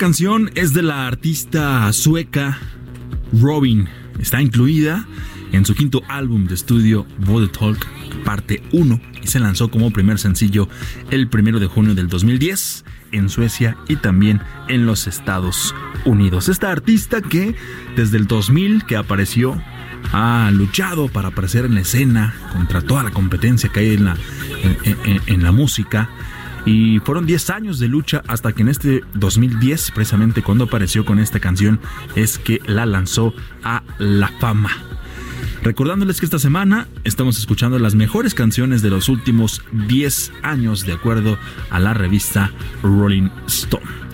Canción es de la artista sueca Robin. Está incluida en su quinto álbum de estudio Body Talk parte 1 y se lanzó como primer sencillo el primero de junio del 2010 en Suecia y también en los Estados Unidos. Esta artista que desde el 2000 que apareció ha luchado para aparecer en la escena contra toda la competencia que hay en la, en- la música. Y fueron 10 años de lucha hasta que en este 2010, precisamente cuando apareció con esta canción, es que la lanzó a la fama. Recordándoles que esta semana estamos escuchando las mejores canciones de los últimos 10 años de acuerdo a la revista Rolling Stone.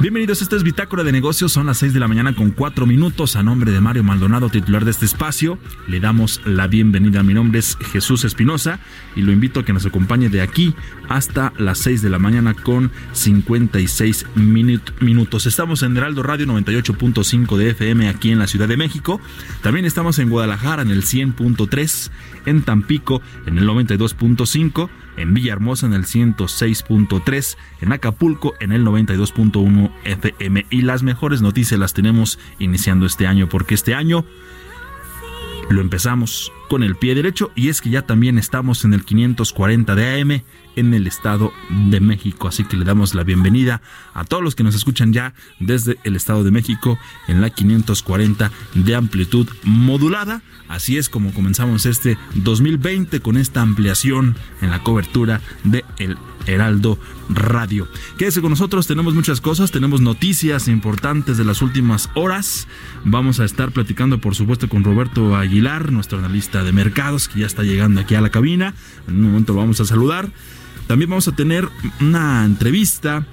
Bienvenidos, esta es Bitácora de Negocios, son las 6 de la mañana con 4 minutos. A nombre de Mario Maldonado, titular de este espacio, le damos la bienvenida. Mi nombre es Jesús Espinosa y lo invito a que nos acompañe de aquí hasta las 6 de la mañana con 56 minut- minutos. Estamos en Heraldo Radio 98.5 de FM aquí en la Ciudad de México. También estamos en Guadalajara en el 100.3, en Tampico en el 92.5, en Villahermosa en el 106.3, en Acapulco en el 92.1 FM. Y las mejores noticias las tenemos iniciando este año, porque este año lo empezamos con el pie derecho y es que ya también estamos en el 540 de AM en el Estado de México. Así que le damos la bienvenida a todos los que nos escuchan ya desde el Estado de México en la 540 de amplitud modulada. Así es como comenzamos este 2020 con esta ampliación en la cobertura de El Heraldo Radio. Quédese con nosotros, tenemos muchas cosas, tenemos noticias importantes de las últimas horas. Vamos a estar platicando, por supuesto, con Roberto Aguilar, nuestro analista de mercados, que ya está llegando aquí a la cabina. En un momento lo vamos a saludar. También vamos a tener una entrevista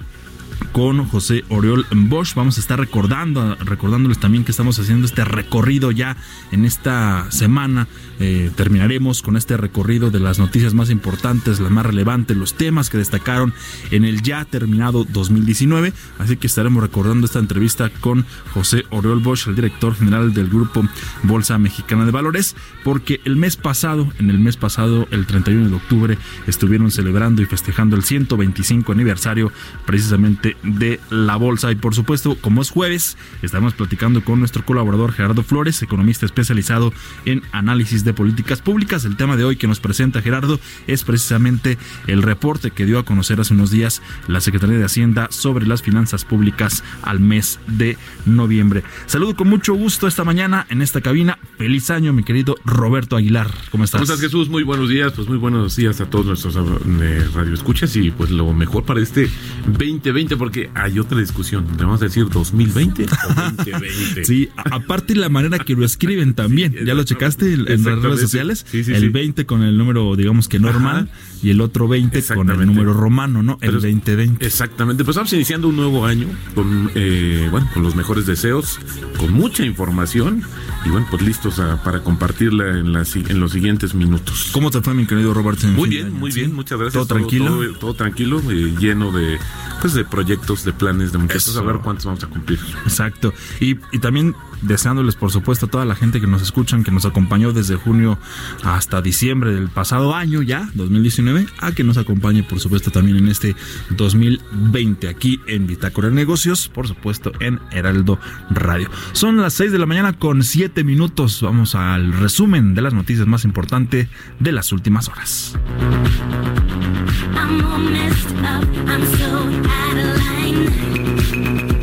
con José Oriol Bosch. Vamos a estar recordando, recordándoles también que estamos haciendo este recorrido ya en esta semana. Eh, terminaremos con este recorrido de las noticias más importantes, las más relevantes, los temas que destacaron en el ya terminado 2019. Así que estaremos recordando esta entrevista con José Oriol Bosch, el director general del grupo Bolsa Mexicana de Valores, porque el mes pasado, en el mes pasado, el 31 de octubre, estuvieron celebrando y festejando el 125 aniversario precisamente de la bolsa. Y por supuesto, como es jueves, estamos platicando con nuestro colaborador Gerardo Flores, economista especializado en análisis de políticas públicas. El tema de hoy que nos presenta Gerardo es precisamente el reporte que dio a conocer hace unos días la Secretaría de Hacienda sobre las finanzas públicas al mes de noviembre. Saludo con mucho gusto esta mañana en esta cabina. Feliz año, mi querido Roberto Aguilar. ¿Cómo estás? ¿Cómo estás, Jesús? Muy buenos días. Pues muy buenos días a todos nuestros eh, radioescuchas y pues lo mejor para este 2020 porque hay otra discusión. ¿Le vamos a decir 2020 o 2020? Sí, aparte la manera que lo escriben también. ¿Ya lo checaste en las redes sociales? Sí, sí, el sí. 20 con el número, digamos que normal, y el otro 20 con el número romano, ¿no? El Pero- 2020. Exactamente, pues estamos iniciando un nuevo año con, eh, bueno, con los mejores deseos, con mucha información y bueno, pues listos a- para compartirla en, la si- en los siguientes minutos. ¿Cómo te fue, mi querido Roberto? en Muy bien, año? muy ¿Sí? bien, muchas gracias. ¿Todo tranquilo? Todo, todo tranquilo, eh, lleno de, pues, de proyectos de planes, de muchachos, Eso. a ver cuántos vamos a cumplir. Exacto. Y, y también deseándoles, por supuesto, a toda la gente que nos escuchan, que nos acompañó desde junio hasta diciembre del pasado año ya, 2019, a que nos acompañe, por supuesto, también en este 2020 aquí en Bitácora Negocios, por supuesto, en Heraldo Radio. Son las 6 de la mañana con 7 minutos. Vamos al resumen de las noticias más importantes de las últimas horas. I'm.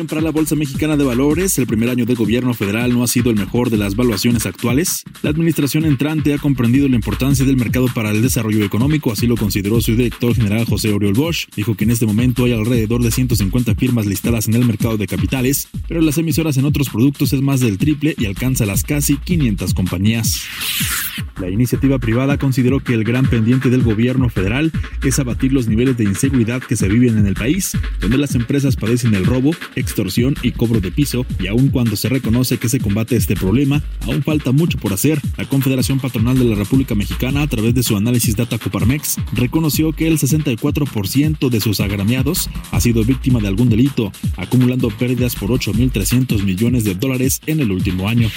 Bien para la Bolsa Mexicana de Valores el primer año de gobierno federal no ha sido el mejor de las valuaciones actuales, la administración entrante ha comprendido la importancia del mercado para el desarrollo económico, así lo consideró su director general José Oriol Bosch. Dijo que en este momento hay alrededor de 150 firmas listadas en el mercado de capitales, pero las emisoras en otros productos es más del triple y alcanza las casi 500 compañías. La iniciativa privada consideró que el gran pendiente del gobierno federal es abatir los niveles de inseguridad que se viven en el país, donde las empresas padecen el robo, extorsión y cobro de piso, y aun cuando se reconoce que se combate este problema, aún falta mucho por hacer. La Confederación Patronal de la República Mexicana, a través de su análisis Data Coparmex, reconoció que el 64% de sus agramiados ha sido víctima de algún delito, acumulando pérdidas por 8.300 millones de dólares en el último año.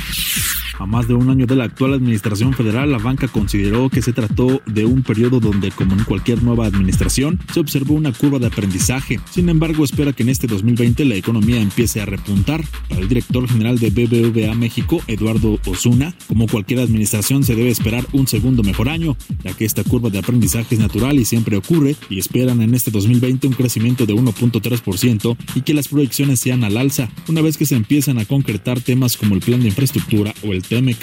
A más de un año de la actual administración federal, la banca consideró que se trató de un periodo donde, como en cualquier nueva administración, se observó una curva de aprendizaje. Sin embargo, espera que en este 2020 la economía empiece a repuntar. Para el director general de BBVA México, Eduardo Osuna, como cualquier administración se debe esperar un segundo mejor año, ya que esta curva de aprendizaje es natural y siempre ocurre, y esperan en este 2020 un crecimiento de 1.3% y que las proyecciones sean al alza, una vez que se empiezan a concretar temas como el plan de infraestructura o el TEMEC.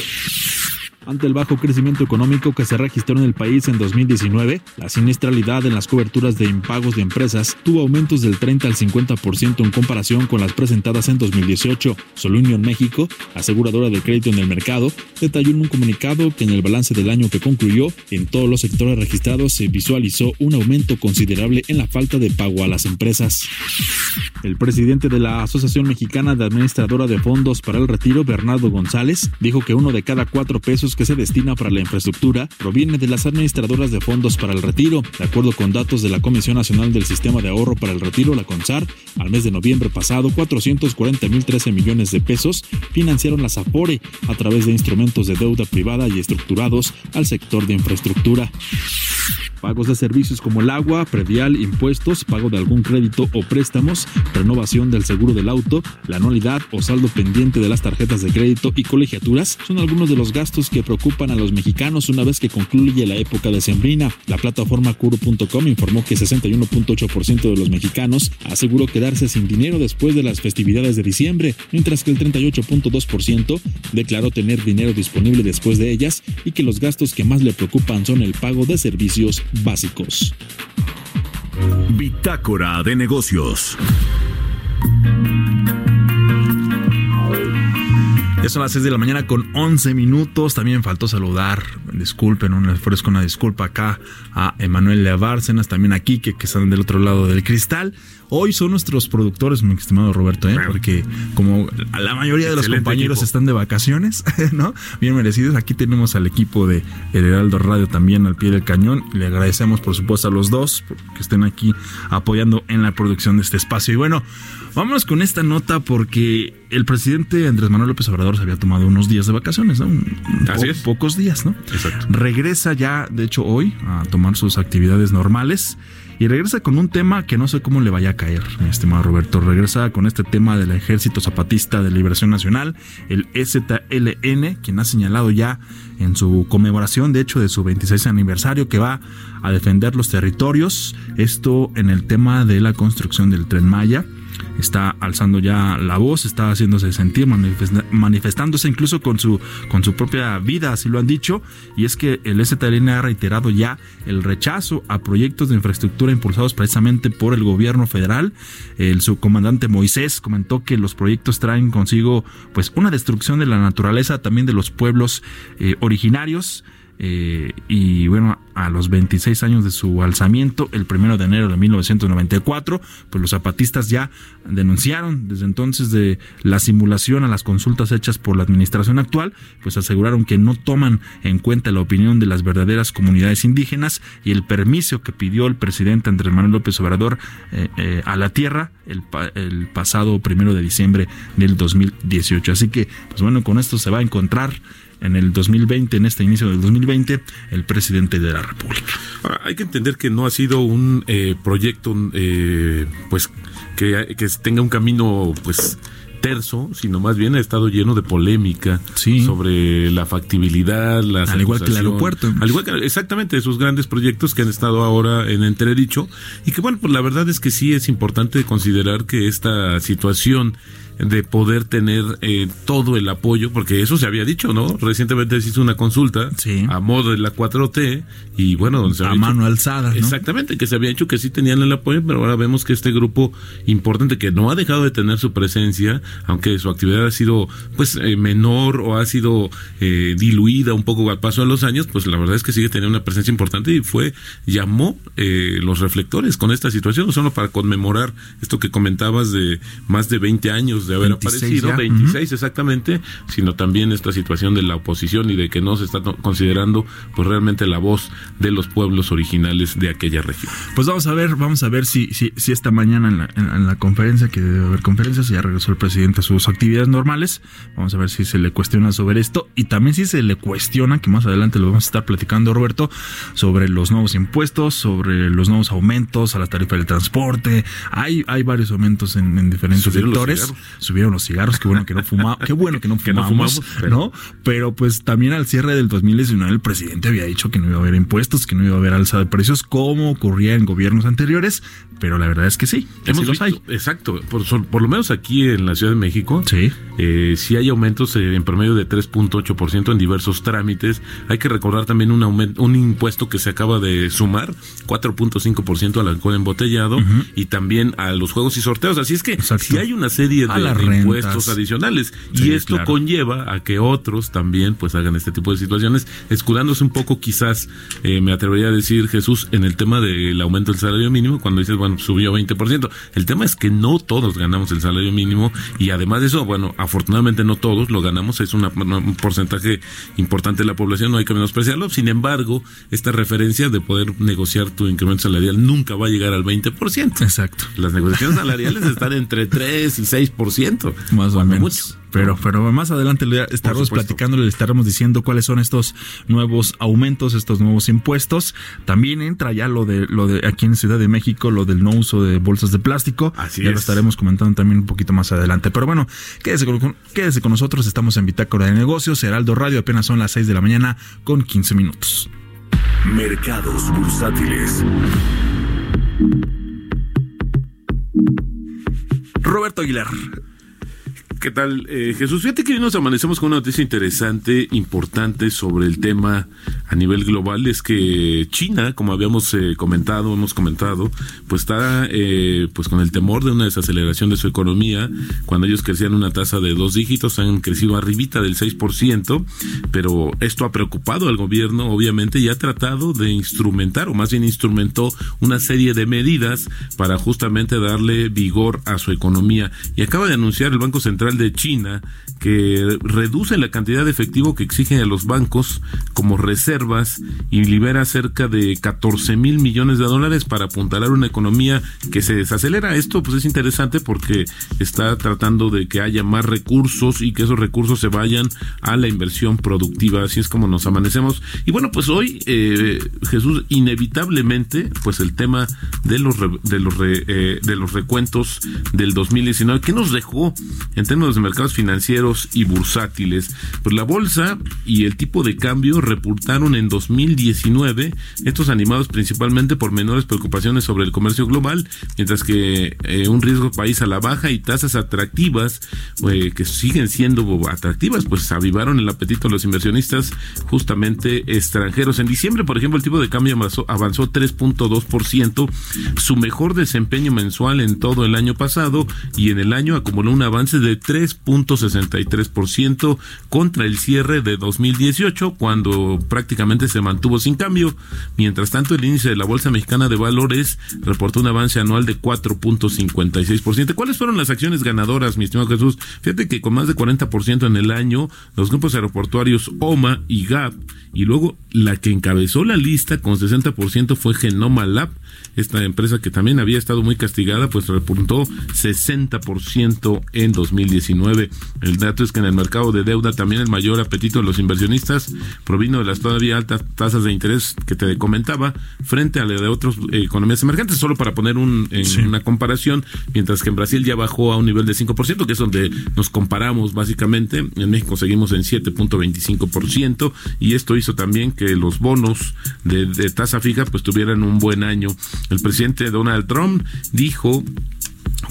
Ante el bajo crecimiento económico que se registró en el país en 2019, la siniestralidad en las coberturas de impagos de empresas tuvo aumentos del 30 al 50% en comparación con las presentadas en 2018. Solunion México, aseguradora de crédito en el mercado, detalló en un comunicado que en el balance del año que concluyó, en todos los sectores registrados se visualizó un aumento considerable en la falta de pago a las empresas. El presidente de la Asociación Mexicana de Administradora de Fondos para el Retiro, Bernardo González, dijo que uno de cada cuatro pesos que se destina para la infraestructura proviene de las administradoras de fondos para el retiro. De acuerdo con datos de la Comisión Nacional del Sistema de Ahorro para el Retiro, la CONSAR, al mes de noviembre pasado, 440.013 millones de pesos financiaron las AFORE a través de instrumentos de deuda privada y estructurados al sector de infraestructura. Pagos de servicios como el agua, predial, impuestos, pago de algún crédito o préstamos, renovación del seguro del auto, la anualidad o saldo pendiente de las tarjetas de crédito y colegiaturas son algunos de los gastos que preocupan a los mexicanos una vez que concluye la época decembrina. La plataforma Curo.com informó que 61.8% de los mexicanos aseguró quedarse sin dinero después de las festividades de diciembre, mientras que el 38.2% declaró tener dinero disponible después de ellas y que los gastos que más le preocupan son el pago de servicios básicos. Bitácora de negocios. Ya son las 6 de la mañana con 11 minutos. También faltó saludar, disculpen, un ofrezco una disculpa acá a Emanuel Bárcenas, también a Quique, que están del otro lado del cristal. Hoy son nuestros productores, mi estimado Roberto, ¿eh? porque como la mayoría de los compañeros equipo. están de vacaciones, ¿no? Bien merecidos. Aquí tenemos al equipo de El Heraldo Radio también al pie del cañón. Le agradecemos, por supuesto, a los dos que estén aquí apoyando en la producción de este espacio. Y bueno, vámonos con esta nota porque el presidente Andrés Manuel López Obrador se había tomado unos días de vacaciones, ¿no? Un- un Así po- es. Pocos días, ¿no? Regresa ya, de hecho, hoy a tomar sus actividades normales. Y regresa con un tema que no sé cómo le vaya a caer, mi estimado Roberto. Regresa con este tema del Ejército Zapatista de Liberación Nacional, el EZLN, quien ha señalado ya en su conmemoración, de hecho, de su 26 aniversario, que va a defender los territorios. Esto en el tema de la construcción del tren Maya. Está alzando ya la voz, está haciéndose sentir, manifestándose incluso con su, con su propia vida, así lo han dicho, y es que el STLN ha reiterado ya el rechazo a proyectos de infraestructura impulsados precisamente por el gobierno federal. El subcomandante Moisés comentó que los proyectos traen consigo pues una destrucción de la naturaleza, también de los pueblos eh, originarios. Eh, y bueno, a los 26 años de su alzamiento, el primero de enero de 1994, pues los zapatistas ya denunciaron desde entonces de la simulación a las consultas hechas por la administración actual, pues aseguraron que no toman en cuenta la opinión de las verdaderas comunidades indígenas y el permiso que pidió el presidente Andrés Manuel López Obrador eh, eh, a la tierra el, el pasado primero de diciembre del 2018. Así que, pues bueno, con esto se va a encontrar en el 2020, en este inicio del 2020, el presidente de la República. Ahora, hay que entender que no ha sido un eh, proyecto, eh, pues, que, que tenga un camino, pues, terso, sino más bien ha estado lleno de polémica Sí. sobre la factibilidad, las Al igual que el aeropuerto. Al igual que exactamente esos grandes proyectos que han estado ahora en entredicho y que bueno, pues la verdad es que sí es importante considerar que esta situación de poder tener eh, todo el apoyo, porque eso se había dicho, ¿no? Recientemente se hizo una consulta Sí. a modo de la 4T y bueno, donde se A había mano dicho- alzada, ¿no? Exactamente, que se había hecho que sí tenían el apoyo, pero ahora vemos que este grupo importante que no ha dejado de tener su presencia, aunque su actividad ha sido pues eh, menor o ha sido eh, diluida un poco al paso de los años, pues la verdad es que sigue teniendo una presencia importante y fue llamó eh, los reflectores con esta situación, no solo para conmemorar esto que comentabas de más de 20 años de haber 26 aparecido, ya. 26 exactamente, sino también esta situación de la oposición y de que no se está considerando pues realmente la voz de los pueblos originales de aquella región. Pues vamos a ver, vamos a ver si, si, si esta mañana en la, en, en la conferencia, que debe haber conferencias, ya regresó el presidente a sus actividades normales. Vamos a ver si se le cuestiona sobre esto y también si se le cuestiona, que más adelante lo vamos a estar platicando, Roberto, sobre los nuevos impuestos, sobre los nuevos aumentos a las tarifas del transporte. Hay, hay varios aumentos en, en diferentes sectores. Subieron los cigarros, qué bueno que no fumamos, qué bueno que no Que no fumamos, fumamos, pero- ¿no? Pero pues también al cierre del 2019 el presidente había dicho que no iba a haber impuestos, que no iba a haber alza de precios como ocurría en gobiernos anteriores, pero la verdad es que sí, que sí Hemos los visto, hay. exacto, por, por lo menos aquí en la Ciudad de México, Sí. eh, sí hay aumentos eh, en promedio de 3.8% en diversos trámites. Hay que recordar también un, aumento, un impuesto que se acaba de sumar, 4.5% al alcohol embotellado y también a los juegos y sorteos. Así es que Exacto. sí hay una serie A de, impuestos adicionales. Sí, y esto claro. conlleva a que otros también pues hagan este tipo de situaciones, escudándose un poco quizás, eh, me atrevería a decir Jesús, en el tema del aumento del salario mínimo, cuando dices, bueno, subió 20%. El tema es que no todos ganamos el salario mínimo y además de eso, bueno, afortunadamente no todos lo ganamos, es una- un porcentaje importante de la población, no hay que menospreciarlo. Sin embargo, esta referencia de poder negociar tu incremento salarial nunca va a llegar al 20%. Exacto. Las negociaciones salariales están entre 3 y 6%. Más o menos. mucho. Pero, pero más adelante le estaremos platicando, le estaremos diciendo cuáles son estos nuevos aumentos, estos nuevos impuestos. También entra ya lo de lo de aquí en Ciudad de México, lo del no uso de bolsas de plástico. Así ya lo es. estaremos comentando también un poquito más adelante. Pero bueno, quédese con, quédese con nosotros, estamos en Bitácora de Negocios, Heraldo Radio, apenas son las 6 de la mañana con 15 minutos. Mercados bursátiles. Roberto Aguilar. ¿Qué tal, eh, Jesús? Fíjate que hoy nos amanecemos con una noticia interesante, importante sobre el tema a nivel global. Es que China, como habíamos eh, comentado, hemos comentado, pues está eh, pues con el temor de una desaceleración de su economía. Cuando ellos crecían una tasa de dos dígitos, han crecido arribita del 6%, pero esto ha preocupado al gobierno, obviamente, y ha tratado de instrumentar, o más bien instrumentó una serie de medidas para justamente darle vigor a su economía. Y acaba de anunciar el Banco Central de China que reduce la cantidad de efectivo que exigen a los bancos como reservas y libera cerca de 14 mil millones de dólares para apuntalar una economía que se desacelera. Esto pues es interesante porque está tratando de que haya más recursos y que esos recursos se vayan a la inversión productiva. Así es como nos amanecemos. Y bueno, pues hoy, eh, Jesús, inevitablemente, pues el tema de los, re- de los, re- eh, de los recuentos del 2019, ¿qué nos dejó en términos términos de mercados financieros y bursátiles. Pues la bolsa y el tipo de cambio reportaron en 2019, estos animados principalmente por menores preocupaciones sobre el comercio global, mientras que eh, un riesgo país a la baja y tasas atractivas eh, que siguen siendo atractivas, pues avivaron el apetito de los inversionistas justamente extranjeros. En diciembre, por ejemplo, el tipo de cambio avanzó, avanzó 3.2%, su mejor desempeño mensual en todo el año pasado y en el año acumuló un avance de 3.63% contra el cierre de 2018 cuando prácticamente se mantuvo sin cambio. Mientras tanto, el índice de la Bolsa Mexicana de Valores reportó un avance anual de 4.56%. ¿Cuáles fueron las acciones ganadoras, mi estimado Jesús? Fíjate que con más de 40% en el año, los grupos aeroportuarios OMA y GAP, y luego la que encabezó la lista con 60% fue Genoma Lab, esta empresa que también había estado muy castigada, pues repuntó 60% en 2019. El dato es que en el mercado de deuda también el mayor apetito de los inversionistas provino de las todavía altas tasas de interés que te comentaba frente a la de otras economías emergentes, solo para poner un, en Sí. una comparación, mientras que en Brasil ya bajó a un nivel de 5%, que es donde nos comparamos básicamente. En México seguimos en 7.25% y esto hizo también que los bonos de, de tasa fija pues tuvieran un buen año. El presidente Donald Trump dijo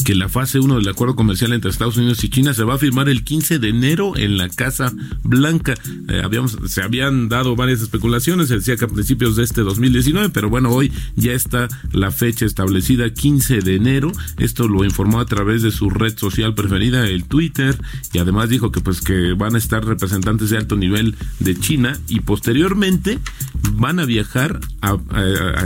que la fase 1 del acuerdo comercial entre Estados Unidos y China se va a firmar el 15 de enero en la Casa Blanca. Eh, habíamos, se habían dado varias especulaciones, se decía que a principios de este 2019, pero bueno, hoy ya está la fecha establecida, 15 de enero. Esto lo informó a través de su red social preferida, el Twitter, y además dijo que pues que van a estar representantes de alto nivel de China y posteriormente van a viajar a,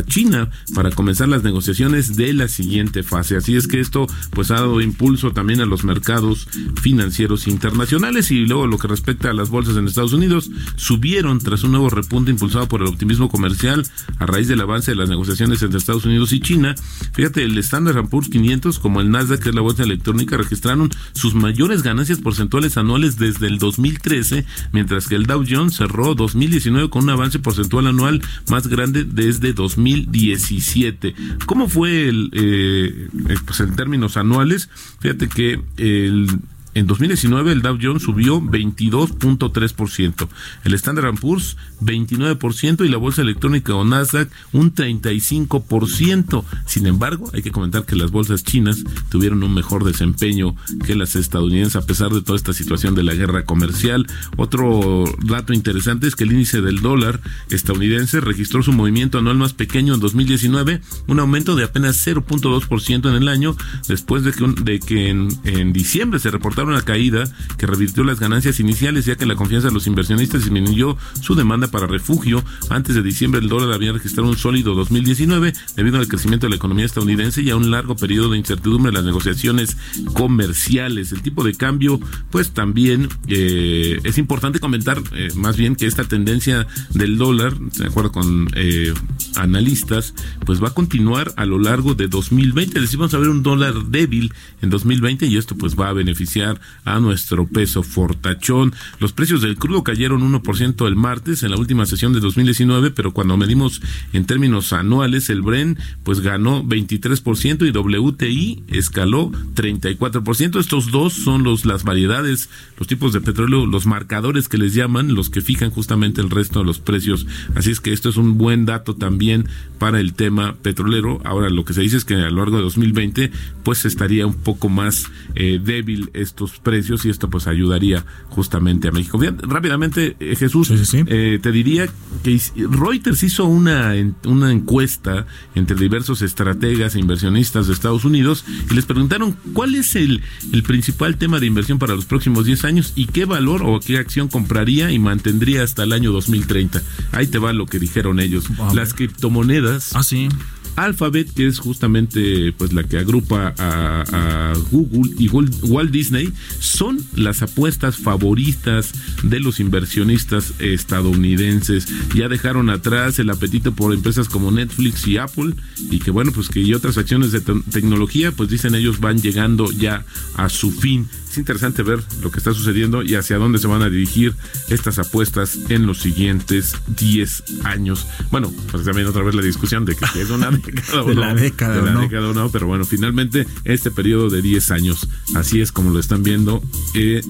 China para comenzar las negociaciones de la siguiente fase. Así es que esto pues ha dado impulso también a los mercados financieros internacionales y luego lo que respecta a las bolsas en Estados Unidos subieron tras un nuevo repunte impulsado por el optimismo comercial a raíz del avance de las negociaciones entre Estados Unidos y China. Fíjate, el Standard Poor's 500 como el Nasdaq que es la bolsa electrónica registraron sus mayores ganancias porcentuales anuales desde el 2013, mientras que el Dow Jones cerró 2019 con un avance porcentual anual más grande desde 2017. ¿Cómo fue el, eh, eh, pues en términos anuales? Fíjate que el en 2019 el Dow Jones subió 22.3%, el Standard Poor's 29% y la bolsa electrónica o Nasdaq un 35%. Sin embargo, hay que comentar que las bolsas chinas tuvieron un mejor desempeño que las estadounidenses a pesar de toda esta situación de la guerra comercial. Otro dato interesante es que el índice del dólar estadounidense registró su movimiento anual más pequeño en 2019, un aumento de apenas 0.2% en el año, después de que, en, en diciembre se reportara una caída que revirtió las ganancias iniciales, ya que la confianza de los inversionistas disminuyó su demanda para refugio. Antes de diciembre el dólar había registrado un sólido 2019 debido al crecimiento de la economía estadounidense y a un largo periodo de incertidumbre en las negociaciones comerciales. El tipo de cambio, pues también eh, es importante comentar eh, más bien que esta tendencia del dólar, de acuerdo con eh, analistas, pues va a continuar a lo largo de 2020. Es decir, vamos a ver un dólar débil en 2020 y esto pues va a beneficiar a nuestro peso fortachón. Los precios del crudo cayeron 1% el martes en la última sesión de 2019, pero cuando medimos en términos anuales, el Bren pues ganó 23% y WTI escaló 34%. Estos dos son los las variedades, los tipos de petróleo, los marcadores que les llaman, los que fijan justamente el resto de los precios. Así es que esto es un buen dato también para el tema petrolero. Ahora lo que se dice es que a lo largo de 2020 pues estaría un poco más eh, débil estos precios y esto pues ayudaría justamente a México. Bien, rápidamente eh, Jesús, Sí, sí, sí. eh, te diría que Reuters hizo una, una encuesta entre diversos estrategas e inversionistas de Estados Unidos y les preguntaron cuál es el, el principal tema de inversión para los próximos 10 años y qué valor o qué acción compraría y mantendría hasta el año 2030. Ahí te va lo que dijeron ellos. Las criptomonedas Ah, sí. Alphabet, que es justamente pues la que agrupa a, Google y Wal- Walt Disney, son las apuestas favoritas de los inversionistas estadounidenses. Ya dejaron atrás el apetito por empresas como Netflix y Apple y que bueno, pues que y otras acciones de te- tecnología, pues dicen ellos van llegando ya a su fin. Es interesante ver lo que está sucediendo y hacia dónde se van a dirigir estas apuestas en los siguientes 10 años. Bueno, pues también otra vez la discusión de que si es una década o De no. la década de o la no. década o no, pero bueno, finalmente este periodo de 10 años, así es como lo están viendo. eh,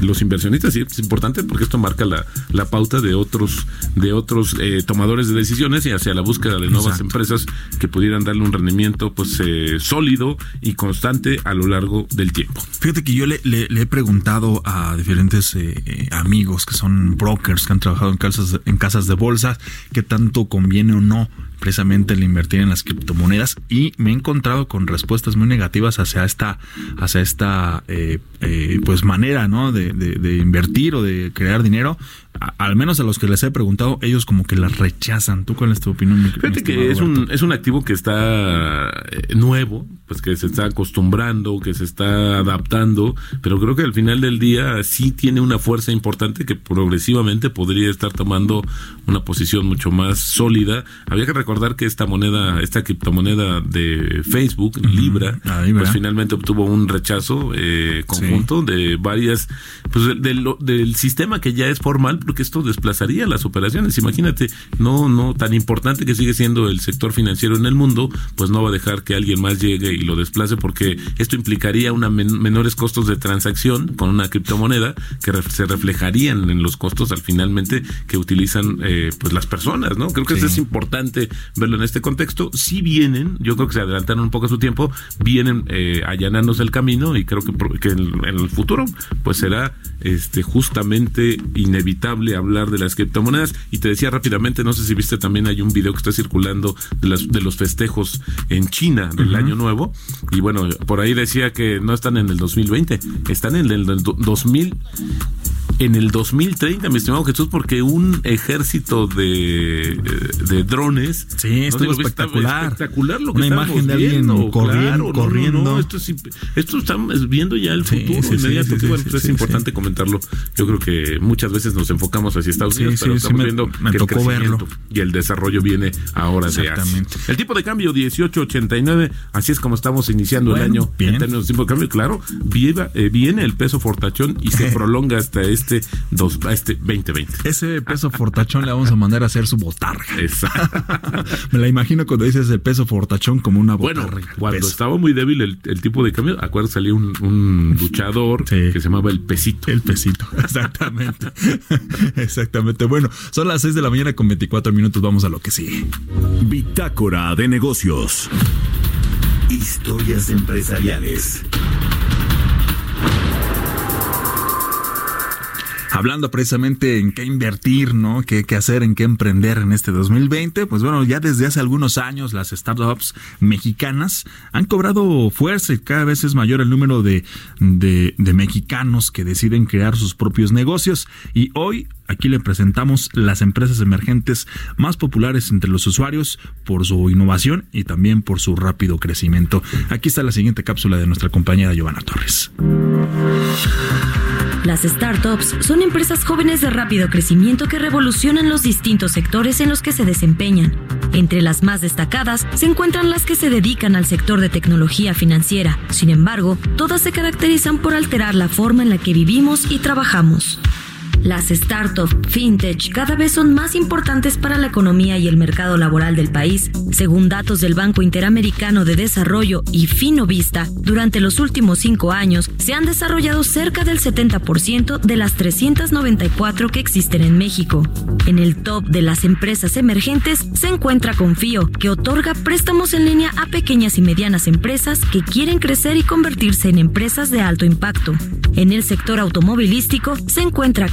los inversionistas, sí, es importante porque esto marca la, la pauta de otros, de otros eh, tomadores de decisiones y hacia la búsqueda de nuevas Exacto. empresas que pudieran darle un rendimiento pues eh, sólido y constante a lo largo del tiempo. Fíjate que yo le, le- le he preguntado a diferentes eh, eh, amigos que son brokers, que han trabajado en casas, en casas de bolsa, qué tanto conviene o no precisamente el invertir en las criptomonedas y me he encontrado con respuestas muy negativas hacia esta, hacia esta eh, eh, pues manera ¿no? de, invertir o de crear dinero. A- al menos a los que les he preguntado, ellos como que las rechazan. ¿Tú cuál es tu opinión? Fíjate que es Roberto? un, es un activo que está eh, nuevo, pues que se está acostumbrando, que se está adaptando, pero creo que al final del día sí tiene una fuerza importante que progresivamente podría estar tomando una posición mucho más sólida. Había que recordar que esta moneda, esta criptomoneda de Facebook, Libra, pues finalmente obtuvo un rechazo eh, conjunto de varias, pues de- de lo- del sistema que ya es formal, porque esto desplazaría las operaciones. Imagínate, no, no tan importante que sigue siendo el sector financiero en el mundo, pues no va a dejar que alguien más llegue y lo desplace, porque esto implicaría una men- menores costos de transacción con una criptomoneda que ref- se reflejarían en los costos al finalmente que utilizan eh, pues las personas, ¿no? Creo que eso es importante verlo en este contexto. Si vienen, yo creo que se adelantaron un poco a su tiempo, vienen eh, allanándose el camino y creo que, que en, en el futuro pues será este justamente inevitable hablar de las criptomonedas y te decía rápidamente, no sé si viste también hay un video que está circulando de, las, de los festejos en China del año nuevo y bueno, por ahí decía que no están en el 2020, están en el del do- 2000 en el 2030, mi estimado Jesús, porque un ejército de, de drones. Sí, espectacular. espectacular lo que Una imagen de alguien viendo, corriendo- claro, no, no, corriendo. no, esto, es esto estamos viendo ya el futuro sí, sí, inmediato. sí, que bueno, pues es importante comentarlo. Yo creo que muchas veces nos enfocamos hacia Estados Unidos, pero estamos me- viendo me que tocó el verlo. y el desarrollo viene ahora de Asia. El tipo de cambio 18.89, así es como estamos iniciando Bueno, el año bien. en términos de tipo de cambio. Claro, viva- eh, viene el peso fortachón y se prolonga hasta este, dos, este 2020. Ese peso fortachón le vamos a mandar a hacer su botarga. Exacto. Me la imagino cuando dices el peso fortachón como una Bueno, botarga. cuando Peso. estaba muy débil el, el tipo de cambio, acuerdas, salía un, un luchador Sí. que se llamaba el pesito. El pesito, exactamente. exactamente. Bueno, son las 6 de la mañana con 24 minutos. Vamos a lo que sigue. Bitácora de negocios. Historias empresariales. Hablando precisamente en qué invertir, ¿no? ¿Qué, hacer, en qué emprender en este 2020. Pues bueno, ya desde hace algunos años las startups mexicanas han cobrado fuerza y cada vez es mayor el número de, de, de mexicanos que deciden crear sus propios negocios. Y hoy aquí le presentamos las empresas emergentes más populares entre los usuarios por su innovación y también por su rápido crecimiento. Aquí está la siguiente cápsula de nuestra compañera Giovanna Torres. Las startups son empresas jóvenes de rápido crecimiento que revolucionan los distintos sectores en los que se desempeñan. Entre las más destacadas se encuentran las que se dedican al sector de tecnología financiera. Sin embargo, todas se caracterizan por alterar la forma en la que vivimos y trabajamos. Las startups fintech cada vez son más importantes para la economía y el mercado laboral del país. Según datos del Banco Interamericano de Desarrollo y Finovista, durante los últimos cinco años se han desarrollado cerca del 70% de las 394 que existen en México. En el top de las empresas emergentes se encuentra Confío, que otorga préstamos en línea a pequeñas y medianas empresas que quieren crecer y convertirse en empresas de alto impacto. En el sector automovilístico se encuentra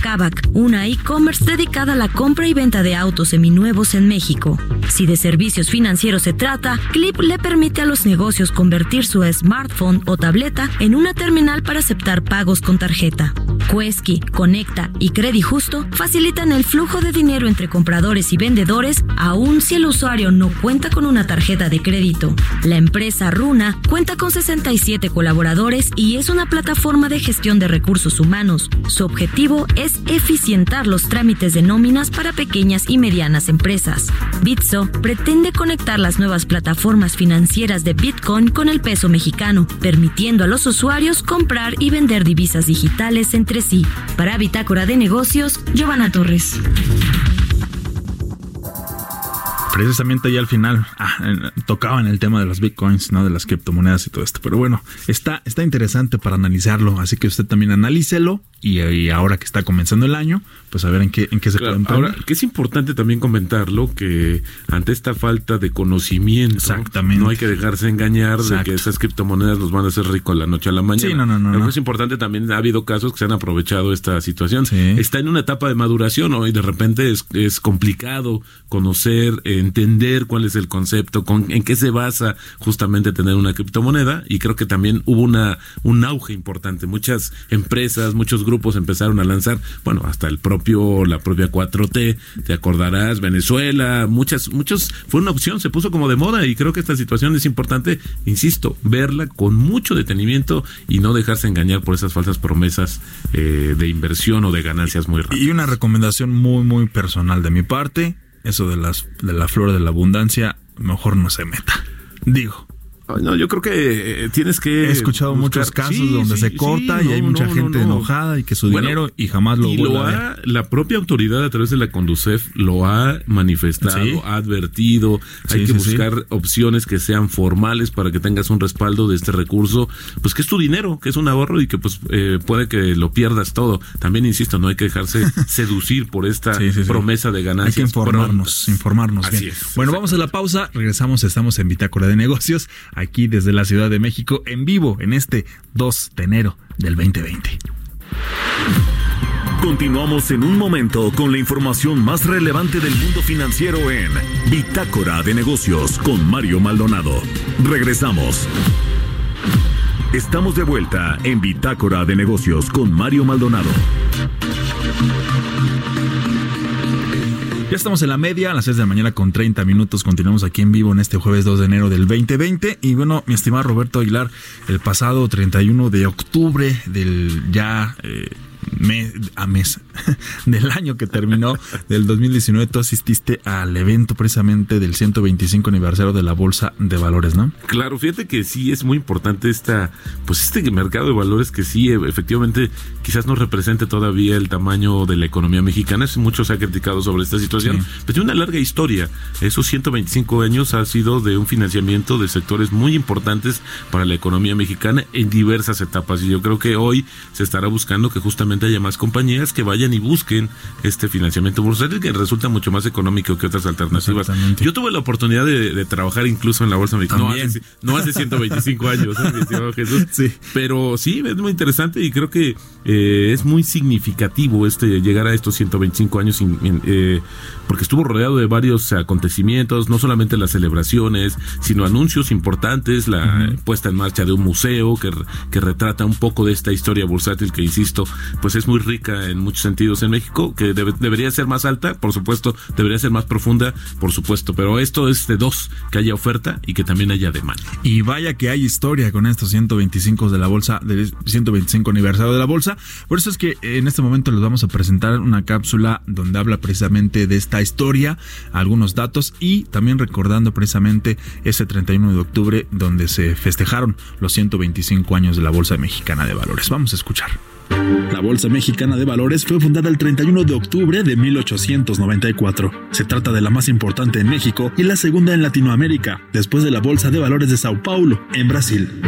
Una e-commerce dedicada a la compra y venta de autos seminuevos en México. Si de servicios financieros se trata, Clip le permite a los negocios convertir su smartphone o tableta en una terminal para aceptar pagos con tarjeta. Quesky, Conecta y Credijusto facilitan el flujo de dinero entre compradores y vendedores, aun si el usuario no cuenta con una tarjeta de crédito. La empresa Runa cuenta con 67 colaboradores y es una plataforma de gestión de recursos humanos. Su objetivo es eficientar los trámites de nóminas para pequeñas y medianas empresas. Bitso pretende conectar las nuevas plataformas financieras de Bitcoin con el peso mexicano, permitiendo a los usuarios comprar y vender divisas digitales entre sí. Para Bitácora de Negocios, Giovanna Torres. precisamente ahí al final ah, tocaban el tema de los bitcoins, ¿no? De las criptomonedas y todo esto. Pero bueno, está, está interesante para analizarlo. Así que usted también analícelo. Y, y ahora que está comenzando el año, pues a ver en qué, en qué se Claro, puede emprender. ahora, que es importante también comentarlo, que ante esta falta de conocimiento, Exactamente. no hay que dejarse engañar de que esas criptomonedas los van a hacer rico a la noche a la mañana. Sí, no, no, no, no. es importante también, ha habido casos que se han aprovechado esta situación. Sí. Está en una etapa de maduración, ¿no? Y de repente es, es complicado conocer, entender cuál es el concepto, con, en qué se basa justamente tener una criptomoneda. Y creo que también hubo una, un auge importante. Muchas empresas, muchos grupos empezaron a lanzar, bueno, hasta el propio, la propia 4T, te acordarás, Venezuela, muchas, muchos, fue una opción, se puso como de moda y creo que esta situación es importante, insisto, verla con mucho detenimiento y no dejarse engañar por esas falsas promesas eh, de inversión o de ganancias muy rápidas. Y una recomendación muy, muy personal de mi parte. Eso de las de la flor de la abundancia, mejor no se meta. Digo, No, yo creo que eh, tienes que. he escuchado buscar- muchos casos Sí, donde sí, se sí, corta y hay mucha no, gente no, no. enojada y que su Bueno, dinero y jamás lo y vuelve lo ha, la propia autoridad a través de la Conducef lo ha manifestado, ha advertido, hay que buscar opciones que sean formales para que tengas un respaldo de este recurso, pues que es tu dinero, que es un ahorro y que pues eh, puede que lo pierdas todo. También insisto, no hay que dejarse seducir por esta promesa de Hay ganancias. que informarnos, informarnos Así bien. es, bueno, vamos a la pausa, regresamos, estamos en Bitácora de Negocios, aquí desde la Ciudad de México, en vivo, en este 2 de enero del 2020. Continuamos en un momento con la información más relevante del mundo financiero en Bitácora de Negocios con Mario Maldonado. Regresamos. Estamos de vuelta en Bitácora de Negocios con Mario Maldonado. Ya estamos en la media, a las 6 de la mañana con 30 minutos. Continuamos aquí en vivo en este jueves 2 de enero del 2020. Y bueno, mi estimado Roberto Aguilar, el pasado 31 de octubre del ya eh, mes, a mes del año que terminó, del 2019, tú asististe al evento precisamente del 125 aniversario de la Bolsa de Valores, ¿no? Claro, fíjate que sí es muy importante esta, pues este mercado de valores que sí, e- efectivamente, quizás no represente todavía el tamaño de la economía mexicana. Es- Mucho se ha criticado sobre esta situación, Sí. pero tiene una larga historia. Esos 125 años ha sido de un financiamiento de sectores muy importantes para la economía mexicana en diversas etapas. Y yo creo que hoy se estará buscando que justamente haya más compañías que vayan y busquen este financiamiento bursátil que resulta mucho más económico que otras alternativas. Yo tuve la oportunidad de, de trabajar incluso en la bolsa mexicana. No hace, no hace 125 años, ¿eh, Jesús. Sí. Pero sí, es muy interesante y creo que eh, es muy significativo este llegar a estos 125 años, sin- eh, porque estuvo rodeado de varios acontecimientos, no solamente las celebraciones, sino anuncios importantes, la puesta en marcha de un museo que, que retrata un poco de esta historia bursátil que, insisto, pues es muy rica en muchos sentidos en México, que debe- debería ser más alta, por supuesto, debería ser más profunda, por supuesto, pero esto es de dos, que haya oferta y que también haya demanda. Y vaya que hay historia con estos 125 de la bolsa, del 125 aniversario de la bolsa. Por eso es que en este momento les vamos a presentar una cápsula donde habla precisamente de esta historia, algunos datos y también recordando precisamente ese 31 de octubre donde se festejaron los 125 años de la Bolsa Mexicana de Valores. Vamos a escuchar. La Bolsa Mexicana de Valores fue fundada el 31 de octubre de 1894. Se trata de la más importante en México y la segunda en Latinoamérica, después de la Bolsa de Valores de Sao Paulo, en Brasil.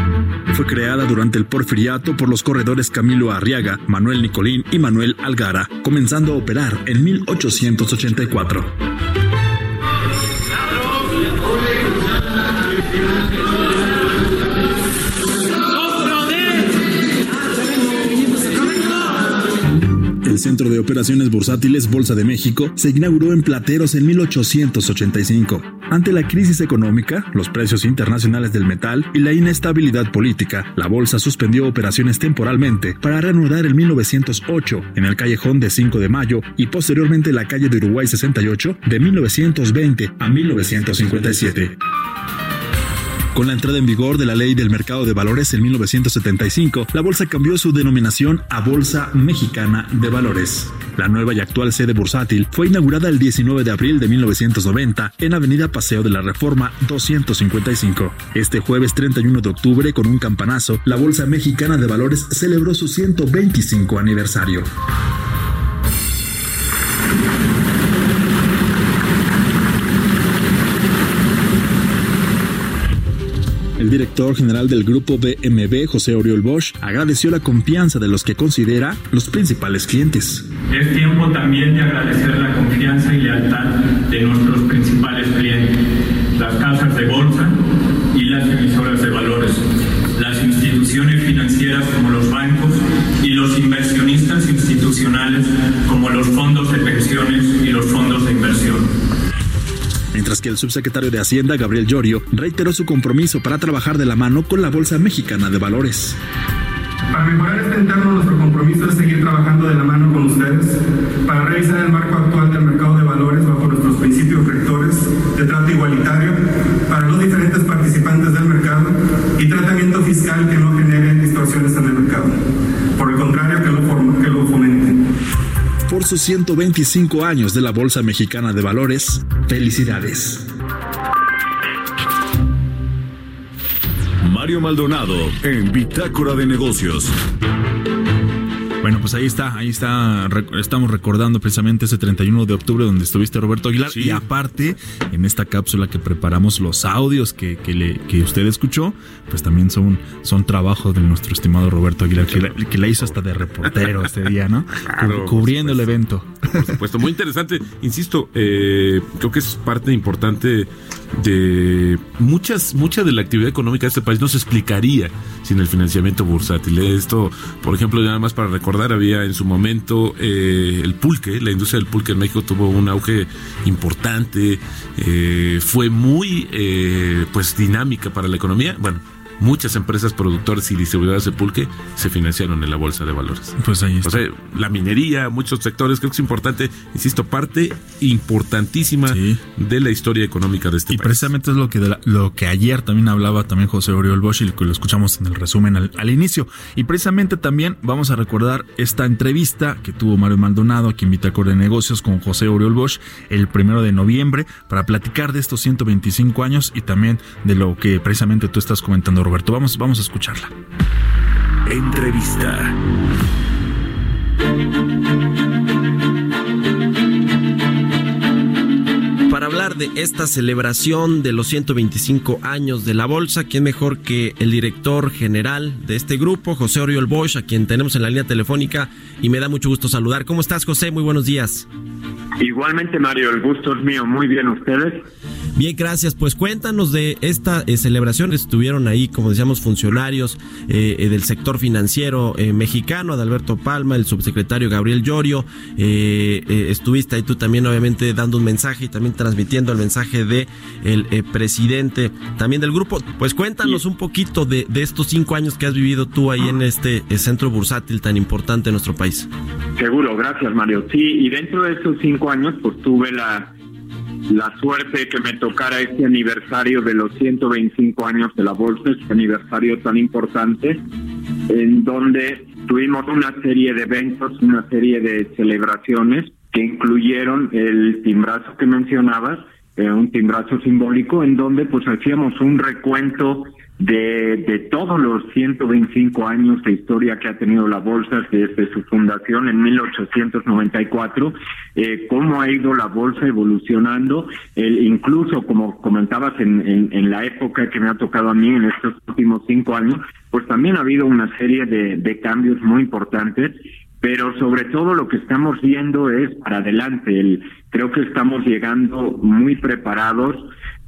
Fue creada durante el porfiriato por los corredores Camilo Arriaga, Manuel Nicolín y Manuel Algara, comenzando a operar en 1884. El Centro de Operaciones Bursátiles Bolsa de México se inauguró en Plateros en 1885. Ante la crisis económica, los precios internacionales del metal y la inestabilidad política, la bolsa suspendió operaciones temporalmente para reanudar en 1908 en el callejón de 5 de Mayo y posteriormente la calle de Uruguay 68 de 1920 a 1957. Con la entrada en vigor de la Ley del Mercado de Valores en 1975, la bolsa cambió su denominación a Bolsa Mexicana de Valores. La nueva y actual sede bursátil fue inaugurada el 19 de abril de 1990 en Avenida Paseo de la Reforma 255. Este jueves 31 de octubre, con un campanazo, la Bolsa Mexicana de Valores celebró su 125 aniversario. Director general del grupo BMB, José Oriol Bosch, agradeció la confianza de los que considera los principales clientes. Es tiempo también de agradecer la confianza y lealtad de nuestros principales clientes, las casas de bolsa y las emisoras de valores, las instituciones financieras como los bancos y los inversionistas institucionales como los fondos de pensiones y los fondos de inversión. Mientras que el subsecretario de Hacienda, Gabriel Llorio, reiteró su compromiso para trabajar de la mano con la Bolsa Mexicana de Valores. Para mejorar este entorno, nuestro compromiso es seguir trabajando de la mano con ustedes para revisar el marco actual del mercado de valores bajo nuestros principios rectores de trato igualitario para los diferentes participantes del mercado y tratamiento fiscal que no genere distorsiones en el mercado. Por sus 125 años de la Bolsa Mexicana de Valores, felicidades. Mario Maldonado en Bitácora de Negocios. Bueno, pues ahí está, ahí está, rec- estamos recordando precisamente ese 31 de octubre donde estuviste Roberto Aguilar y aparte en esta cápsula que preparamos los audios que, que, le- que usted escuchó, pues también son, son trabajo de nuestro estimado Roberto Aguilar que, la- que la hizo hasta de reportero este día, ¿no? Claro, Cu- Cubriendo el evento. Por supuesto, muy interesante. Insisto, eh, creo que es parte importante de muchas, mucha de la actividad económica de este país no se explicaría sin el financiamiento bursátil. Esto, por ejemplo, nada más para recordar, había en su momento eh, el pulque, la industria del pulque en México tuvo un auge importante, eh, fue muy eh, pues dinámica para la economía. Bueno, muchas empresas productoras y distribuidoras de pulque se financiaron en la bolsa de valores. Pues ahí está. O sea, la minería, muchos sectores, creo que es importante, insisto, parte importantísima Sí. de la historia económica de este Y país. precisamente es lo que, de la- lo que ayer también hablaba también José Oriol Bosch y lo que lo escuchamos en el resumen al, al inicio. Y precisamente también vamos a recordar esta entrevista que tuvo Mario Maldonado aquí en Bitácora de Negocios con José Oriol Bosch el primero de noviembre para platicar de estos 125 años y también de lo que precisamente tú estás comentando, Roberto. Vamos, vamos a escucharla. Entrevista. Hablar de esta celebración de los 125 años de la bolsa, ¿quién mejor que el director general de este grupo, José Oriol Bosch, a quien tenemos en la línea telefónica y me da mucho gusto saludar. ¿Cómo estás, José? Muy buenos días. Igualmente, Mario, el gusto es mío. Muy bien, ¿ustedes? Bien, gracias. Pues cuéntanos de esta eh, celebración. Estuvieron ahí, como decíamos, funcionarios eh, eh, del sector financiero mexicano, Adalberto Palma, el subsecretario Gabriel Llorio. Estuviste ahí tú también, obviamente, dando un mensaje y también transmitiendo el mensaje de el eh, presidente también del grupo. Pues cuéntanos un poquito de, de estos cinco años que has vivido tú ahí en este eh, centro bursátil tan importante en nuestro país. Seguro, gracias, Mario. Sí, y dentro de esos cinco años, pues tuve la, la suerte que me tocara este aniversario de los 125 años de la bolsa, este aniversario tan importante, en donde tuvimos una serie de eventos, una serie de celebraciones que incluyeron el timbrazo que mencionabas, eh, un timbrazo simbólico, en donde pues hacíamos un recuento de, de todos los 125 años de historia que ha tenido la bolsa desde su fundación en 1894, eh, cómo ha ido la bolsa evolucionando, incluso como comentabas en, la época que me ha tocado a mí en estos últimos cinco años, pues también ha habido una serie de cambios muy importantes pero sobre todo lo que estamos viendo es para adelante. El, creo que estamos llegando muy preparados,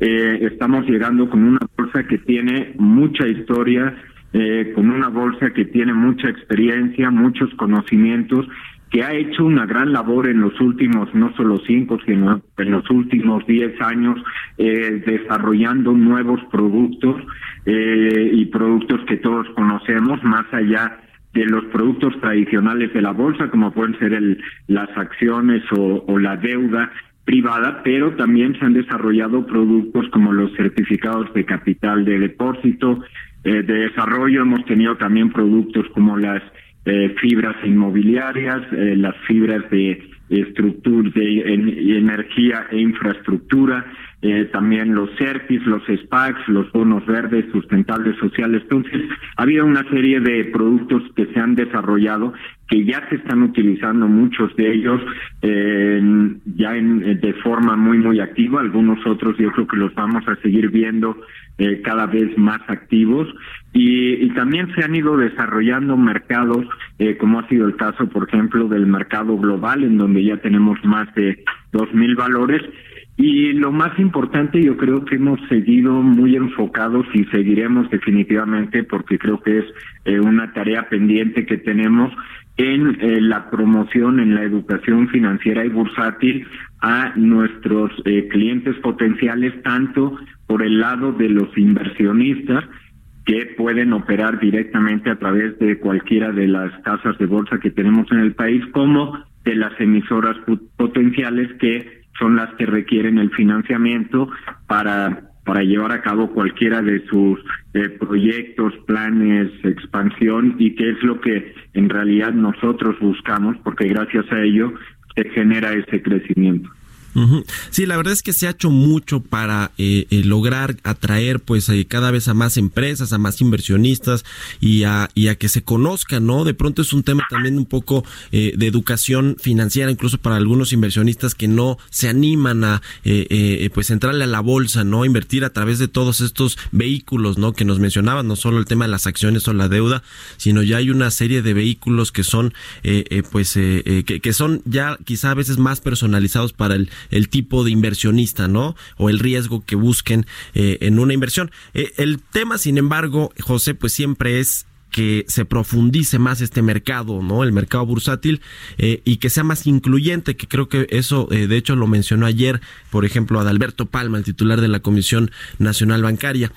eh, estamos llegando con una bolsa que tiene mucha historia, eh, con una bolsa que tiene mucha experiencia, muchos conocimientos, que ha hecho una gran labor en los últimos, no solo cinco, sino en los últimos diez años, eh, desarrollando nuevos productos y productos que todos conocemos, más allá de los productos tradicionales de la bolsa, como pueden ser el, las acciones o, la deuda, privada, pero también se han desarrollado productos como los certificados de capital de depósito, eh, de desarrollo. Hemos tenido también productos como las eh, fibras inmobiliarias, eh, las fibras de estructura, de en- energía e infraestructura, eh, también los CERPIS, los SPACs, los bonos verdes sustentables sociales. Entonces, ha habido una serie de productos que se han desarrollado que ya se están utilizando muchos de ellos ya en, de forma muy muy activa. Algunos otros yo creo que los vamos a seguir viendo eh, cada vez más activos. Y, y también se han ido desarrollando mercados eh, como ha sido el caso por ejemplo del mercado global en donde ya tenemos más de dos mil valores y lo más importante, yo creo que hemos seguido muy enfocados y seguiremos definitivamente porque creo que es eh, una tarea pendiente que tenemos en eh, la promoción, en la educación financiera y bursátil a nuestros eh, clientes potenciales, tanto por el lado de los inversionistas, que pueden operar directamente a través de cualquiera de las casas de bolsa que tenemos en el país, como de las emisoras potenciales que son las que requieren el financiamiento para para llevar a cabo cualquiera de sus eh, proyectos, planes, expansión y que es lo que en realidad nosotros buscamos porque gracias a ello se genera ese crecimiento. Ujú. Sí, la verdad es que se ha hecho mucho para eh, eh, lograr atraer pues eh, cada vez a más empresas, a más inversionistas y a, y a que se conozcan, ¿no? De pronto es un tema también un poco eh, de educación financiera, incluso para algunos inversionistas que no se animan a pues entrarle a la bolsa, ¿no? Invertir a través de todos estos vehículos, ¿no? Que nos mencionaban, no solo el tema de las acciones o la deuda, sino ya hay una serie de vehículos que son pues que, que son ya quizá a veces más personalizados para el, el tipo de inversionista, ¿no? O el riesgo que busquen eh, en una inversión. Eh, el tema, sin embargo, José, pues siempre es que se profundice más este mercado, ¿no? El mercado bursátil eh, y que sea más incluyente, que creo que eso, de hecho, lo mencionó ayer, por ejemplo, Adalberto Palma, el titular de la Comisión Nacional Bancaria.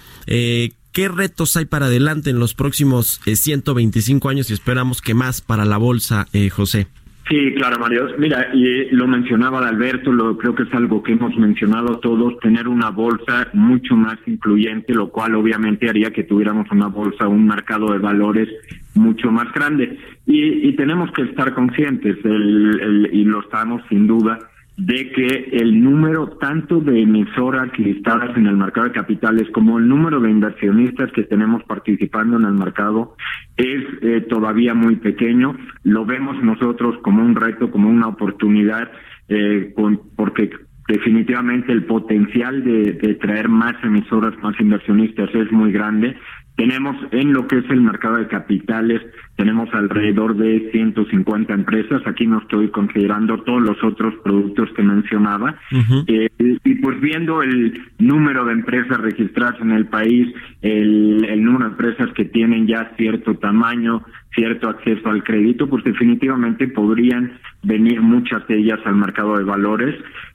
¿Qué retos hay para adelante en los próximos eh, 125 años y esperamos que más para la bolsa, José? Sí, claro, Mario. Mira, y lo mencionaba Alberto, lo creo que es algo que hemos mencionado todos, tener una bolsa mucho más incluyente, lo cual obviamente haría que tuviéramos una bolsa, un mercado de valores mucho más grande. Y, y tenemos que estar conscientes, el, el- y lo estamos sin duda, de que el número tanto de emisoras listadas en el mercado de capitales como el número de inversionistas que tenemos participando en el mercado es eh, todavía muy pequeño. Lo vemos nosotros como un reto, como una oportunidad, eh, con, porque definitivamente el potencial de, de traer más emisoras, más inversionistas es muy grande. Tenemos en lo que es el mercado de capitales, tenemos alrededor de 150 empresas. Aquí no estoy considerando todos los otros productos que mencionaba. Eh, y pues viendo el número de empresas registradas en el país, el, el número de empresas que tienen ya cierto tamaño, cierto acceso al crédito, pues definitivamente podrían venir muchas de ellas al mercado de valores.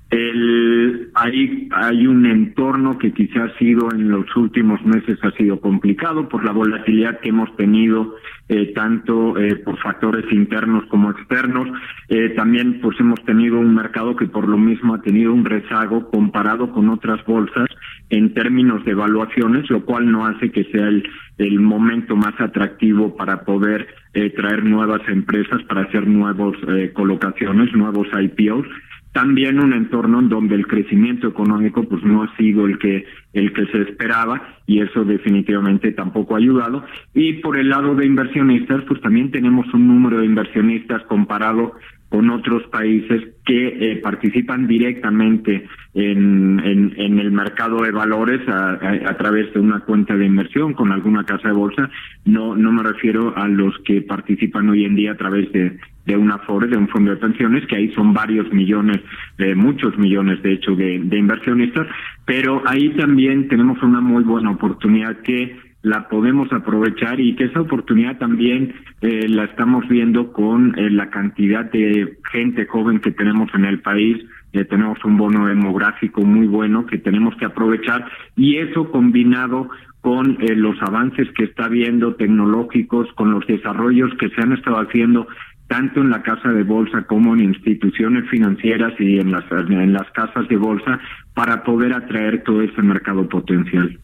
El, hay, hay un entorno que quizás ha sido en los últimos meses ha sido complicado por la volatilidad que hemos tenido eh, tanto eh, por factores internos como externos. Eh, también pues hemos tenido un mercado que por lo mismo ha tenido un rezago comparado con otras bolsas en términos de evaluaciones, lo cual no hace que sea el, el momento más atractivo para poder eh, traer nuevas empresas, para hacer nuevos eh, colocaciones, nuevos IPOs también un entorno en donde el crecimiento económico pues no ha sido el que el que se esperaba y eso definitivamente tampoco ha ayudado. Y por el lado de inversionistas pues también tenemos un número de inversionistas comparado con otros países que eh, participan directamente en, en, el mercado de valores a, través de una cuenta de inversión con alguna casa de bolsa. No, no me refiero a los que participan hoy en día a través de, de una FORE, de un fondo de pensiones, que ahí son varios millones, de muchos millones de hecho de inversionistas, pero ahí también tenemos una muy buena oportunidad que la podemos aprovechar y que esa oportunidad también eh, la estamos viendo con eh, la cantidad de gente joven que tenemos en el país. Eh, tenemos un bono demográfico muy bueno que tenemos que aprovechar y eso combinado con eh, los avances que está viendo tecnológicos, con los desarrollos que se han estado haciendo tanto en la casa de bolsa como en instituciones financieras y en las, en las casas de bolsa para poder atraer todo ese mercado potencial.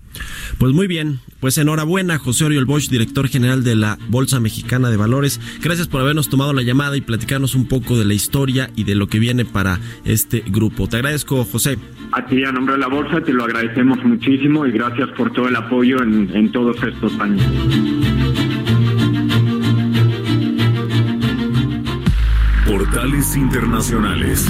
Pues muy bien, pues enhorabuena José Oriol Bosch, director general de la Bolsa Mexicana de Valores. Gracias por habernos tomado la llamada y platicarnos un poco de la historia y de lo que viene para este grupo. Te agradezco, José. A ti, a nombre de la Bolsa, te lo agradecemos muchísimo y gracias por todo el apoyo en, en todos estos años. Internacionales.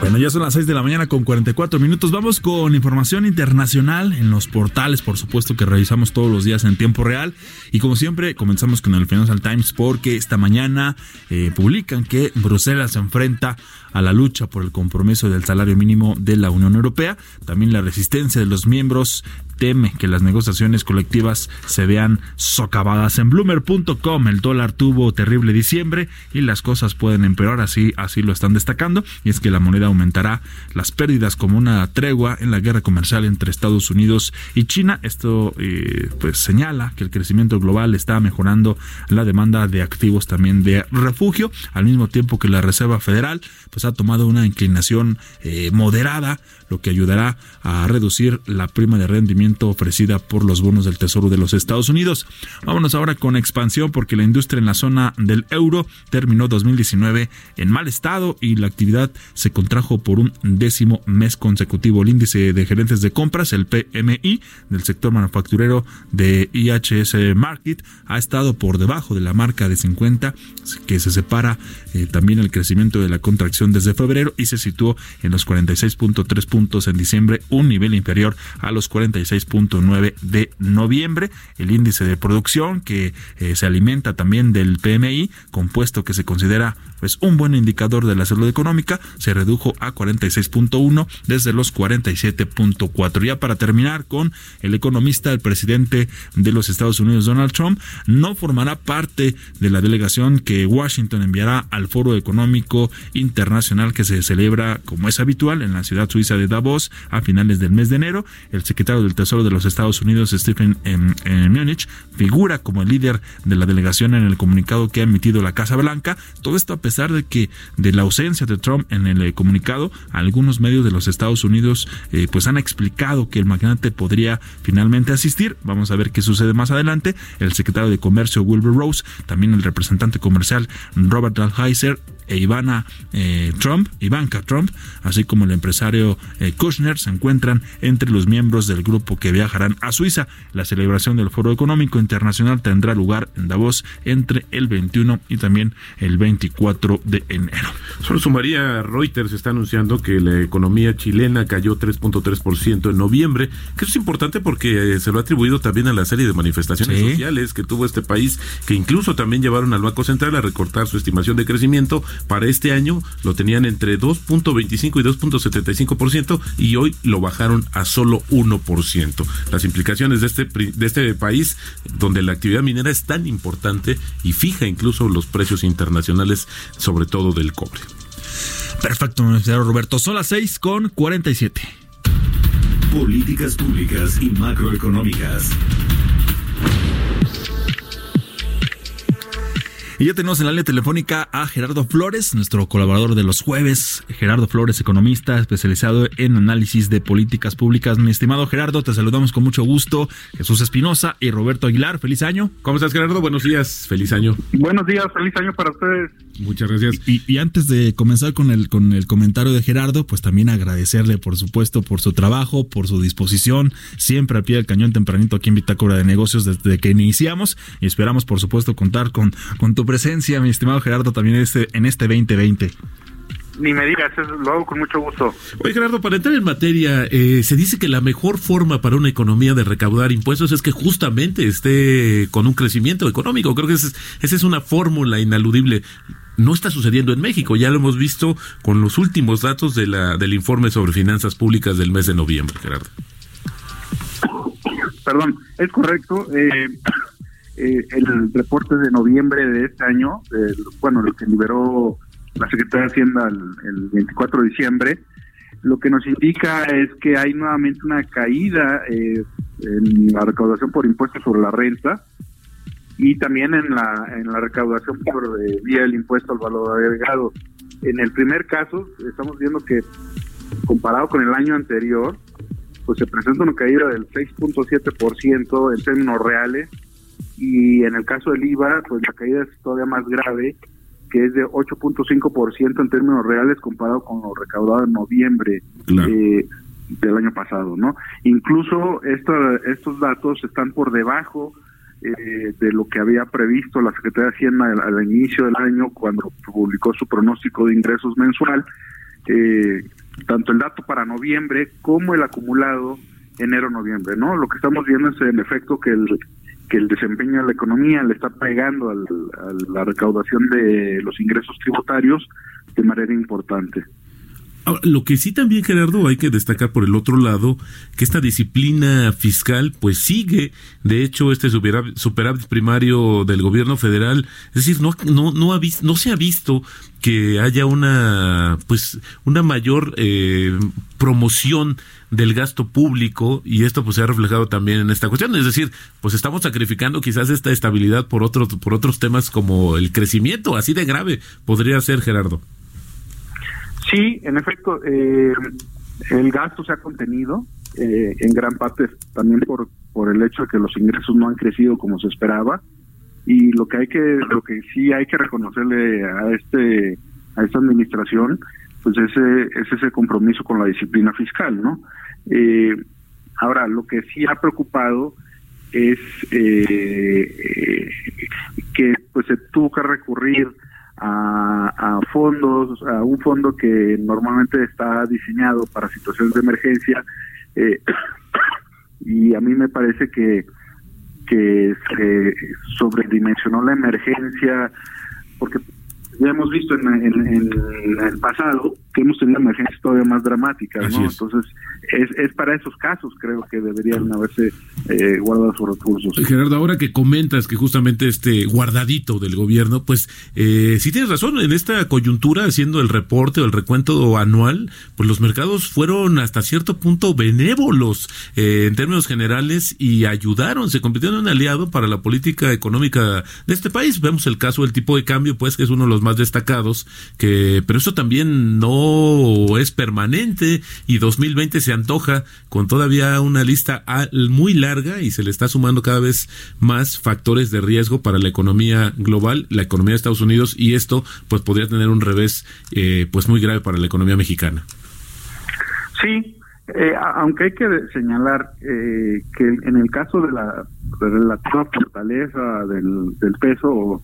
Bueno, ya son las 6 de la mañana con 44 minutos. Vamos con información internacional en los portales, por supuesto que revisamos todos los días en tiempo real. Y como siempre, comenzamos con el Financial Times porque esta mañana eh, publican que Bruselas se enfrenta a la lucha por el compromiso del salario mínimo de la Unión Europea. También la resistencia de los miembros teme que las negociaciones colectivas se vean socavadas. En bloomer.com el dólar tuvo terrible diciembre y las cosas pueden empeorar, así, así lo están destacando, y es que la moneda aumentará las pérdidas como una tregua en la guerra comercial entre Estados Unidos y China. Esto eh, pues señala que el crecimiento global está mejorando la demanda de activos también de refugio, al mismo tiempo que la Reserva Federal pues ha tomado una inclinación eh, moderada, lo que ayudará a reducir la prima de rendimiento ofrecida por los bonos del Tesoro de los Estados Unidos. Vámonos ahora con expansión porque la industria en la zona del euro terminó 2019 en mal estado y la actividad se contrajo por un décimo mes consecutivo. El índice de gerentes de compras, el PMI del sector manufacturero de IHS Market, ha estado por debajo de la marca de 50 que se separa eh, también el crecimiento de la contracción desde febrero y se situó en los 46.3 puntos en diciembre, un nivel inferior a los 46.9 de noviembre. El índice de producción que eh, se alimenta también del PMI, compuesto que se considera pues un buen indicador de la salud económica, se redujo a 46.1 desde los 47.4. Ya para terminar con el economista, el presidente de los Estados Unidos, Donald Trump, no formará parte de la delegación que Washington enviará al Foro Económico Internacional que se celebra, como es habitual, en la ciudad suiza de Davos a finales del mes de enero. El secretario del Tesoro de los Estados Unidos, Stephen em, em, Munich, figura como el líder de la delegación en el comunicado que ha emitido la Casa Blanca. Todo esto a pesar de que de la ausencia de Trump en el eh, comunicado, algunos medios de los Estados Unidos eh, pues han explicado que el magnate podría finalmente asistir. Vamos a ver qué sucede más adelante. El secretario de Comercio Wilbur Rose, también el representante comercial Robert Alheiser e Ivana eh, Trump, Ivanka Trump, así como el empresario eh, Kushner, se encuentran entre los miembros del grupo que viajarán a Suiza. La celebración del Foro Económico Internacional tendrá lugar en Davos entre el 21 y también el 24 de enero. Solo sumaría, Reuters está anunciando que la economía chilena cayó 3.3% en noviembre, que eso es importante porque eh, se lo ha atribuido también a la serie de manifestaciones Sí. sociales que tuvo este país, que incluso también llevaron al Banco Central a recortar su estimación de crecimiento. Para este año lo tenían entre 2.25 y 2.75% y hoy lo bajaron a solo 1%. Las implicaciones de este, de este país, donde la actividad minera es tan importante y fija incluso los precios internacionales, sobre todo del cobre. Perfecto, mi estimado Roberto. Son las 6 con 47. Políticas públicas y macroeconómicas. Y ya tenemos en la línea telefónica a Gerardo Flores, nuestro colaborador de los jueves. Gerardo Flores, economista especializado en análisis de políticas públicas. Mi estimado Gerardo, te saludamos con mucho gusto. Jesús Espinosa y Roberto Aguilar, feliz año. ¿Cómo estás, Gerardo? Buenos días, feliz año. Buenos días, feliz año para ustedes. Muchas gracias. Y, y antes de comenzar con el, con el comentario de Gerardo, pues también agradecerle, por supuesto, por su trabajo, por su disposición, siempre al pie del cañón tempranito aquí en Bitácora de Negocios desde que iniciamos. Y esperamos, por supuesto, contar con, con tu presencia, mi estimado Gerardo, también este, en este 2020. Ni me digas, lo hago con mucho gusto. Oye, Gerardo, para entrar en materia, eh, se dice que la mejor forma para una economía de recaudar impuestos es que justamente esté con un crecimiento económico. Creo que esa es, esa es una fórmula inaludible. No está sucediendo en México, ya lo hemos visto con los últimos datos de la, del informe sobre finanzas públicas del mes de noviembre, Gerardo. Perdón, es correcto. eh, eh, el reporte de noviembre de este año, el- bueno, lo que liberó la Secretaría de Hacienda el, el 24 de diciembre, lo que nos indica es que hay nuevamente una caída eh, en la recaudación por impuestos sobre la renta y también en la, en la recaudación por eh, vía del impuesto al valor agregado. En el primer caso, estamos viendo que comparado con el año anterior, pues se presenta una caída del 6.7% en términos reales y en el caso del IVA, pues la caída es todavía más grave, que es de 8.5% en términos reales comparado con lo recaudado en noviembre eh, del año pasado, ¿no? Incluso esto- estos datos están por debajo eh, de lo que había previsto la Secretaría de Hacienda al, al inicio del año cuando publicó su pronóstico de ingresos mensual. Eh, tanto el dato para noviembre como el acumulado enero-noviembre, ¿no? Lo que estamos viendo es en efecto que el que el desempeño de la economía le está pegando al- a la recaudación de los ingresos tributarios de manera importante. Ahora, lo que sí también, Gerardo, hay que destacar por el otro lado, que esta disciplina fiscal pues sigue, de hecho, este superávit, primario del gobierno federal, es decir, no, no, no, ha vis- no se ha visto que haya una, pues, una mayor eh, promoción del gasto público y esto pues se ha reflejado también en esta cuestión, es decir, pues estamos sacrificando quizás esta estabilidad por otros, por otros temas como el crecimiento, así de grave podría ser, Gerardo. Sí, en efecto, eh, el gasto se ha contenido eh, en gran parte también por por el hecho de que los ingresos no han crecido como se esperaba y lo que hay que lo que sí hay que reconocerle a este a esta administración pues ese es ese compromiso con la disciplina fiscal, ¿no? Eh, ahora lo que sí ha preocupado es eh, eh, que pues se tuvo que recurrir a, a fondos, a un fondo que normalmente está diseñado para situaciones de emergencia eh, y a mí me parece que que se sobredimensionó la emergencia porque ya hemos visto en, en- en el pasado que hemos tenido emergencias todavía más dramáticas, Así ¿no? es. Entonces, es, es para esos casos creo que deberían haberse eh, guardado sus recursos. Gerardo, ahora que comentas que justamente este guardadito del gobierno, pues eh, sí tienes razón, en esta coyuntura, haciendo el reporte o el recuento anual, pues los mercados fueron hasta cierto punto benévolos eh, en términos generales y ayudaron, se convirtieron en un aliado para la política económica de este país. Vemos el caso del tipo de cambio, pues que es uno de los más destacados, que pero eso también no es permanente y 2020 se antoja con todavía una lista muy larga y se le está sumando cada vez más factores de riesgo para la economía global, la economía de Estados Unidos y esto pues podría tener un revés eh, pues muy grave para la economía mexicana. Sí, eh, aunque hay que señalar eh, que en el caso de la relativa fortaleza del, del peso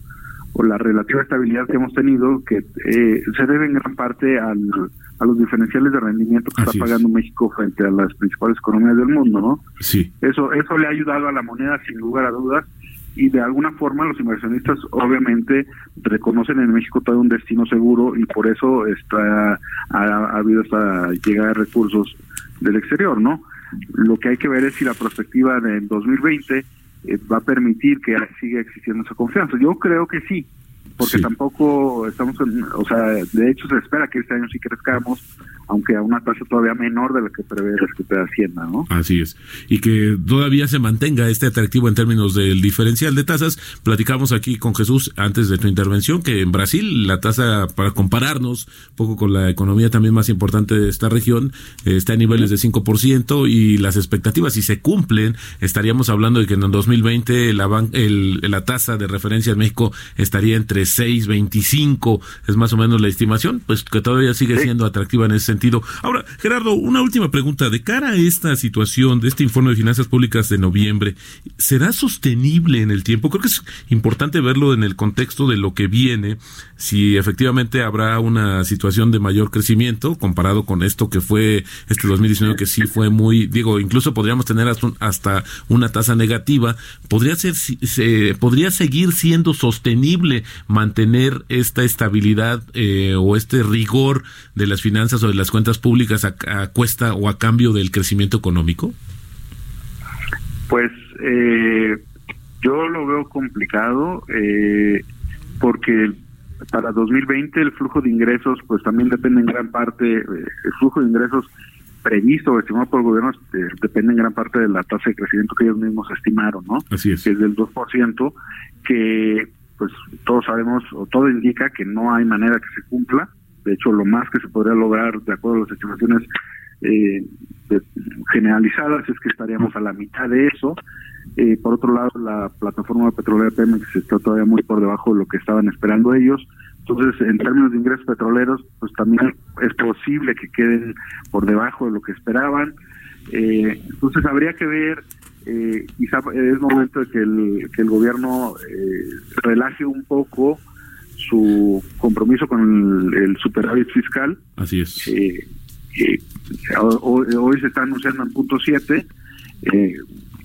o, la relativa estabilidad que hemos tenido, que eh, se debe en gran parte al, a los diferenciales de rendimiento que Así está es. pagando México frente a las principales economías del mundo, ¿no? Sí. Eso, eso le ha ayudado a la moneda sin lugar a dudas y de alguna forma los inversionistas obviamente reconocen en México todo un destino seguro y por eso está ha, ha habido esta llegada de recursos del exterior, ¿no? Lo que hay que ver es si la perspectiva del 2020 eh, va a permitir que siga existiendo esa confianza. Yo creo que sí, porque tampoco estamos, en- o sea, de hecho se espera que este año sí crezcamos, aunque a una tasa todavía menor de la que prevé la Secretaría de Hacienda, ¿no? Así es. Y que todavía se mantenga este atractivo en términos del diferencial de tasas. Platicamos aquí con Jesús antes de tu intervención que en Brasil la tasa, para compararnos un poco con la economía también más importante de esta región, está a niveles de 5% y las expectativas, si se cumplen, estaríamos hablando de que en el 2020 la, ban- el- la tasa de referencia en México estaría entre 6.25, es más o menos la estimación, pues que todavía sigue siendo atractiva en ese Ahora, Gerardo, una última pregunta. De cara a esta situación, de este informe de finanzas públicas de noviembre, ¿será sostenible en el tiempo? Creo que es importante verlo en el contexto de lo que viene, si efectivamente habrá una situación de mayor crecimiento comparado con esto que fue este 2019, que sí fue muy, digo, incluso podríamos tener hasta un- hasta una tasa negativa. ¿Podría, ser, se, ¿Podría seguir siendo sostenible mantener esta estabilidad eh, o este rigor de las finanzas o de las cuentas públicas a, a cuesta o a cambio del crecimiento económico? Pues eh, yo lo veo complicado eh, porque para 2020 el flujo de ingresos pues también depende en gran parte, eh, el flujo de ingresos previsto o estimado por el gobierno eh, depende en gran parte de la tasa de crecimiento que ellos mismos estimaron, ¿no? Así es. Que es del 2%, que pues todos sabemos o todo indica que no hay manera que se cumpla. De hecho, lo más que se podría lograr de acuerdo a las estimaciones eh, generalizadas es que estaríamos a la mitad de eso. Eh, por otro lado, la plataforma petrolera Pemex está todavía muy por debajo de lo que estaban esperando ellos. Entonces, en términos de ingresos petroleros, pues también es posible que queden por debajo de lo que esperaban. Eh, entonces, habría que ver, eh, quizá es momento de que el, que el gobierno eh, relaje un poco su compromiso con el, el superávit fiscal. Así es. Eh, eh, hoy, hoy se está anunciando en punto 7. Eh,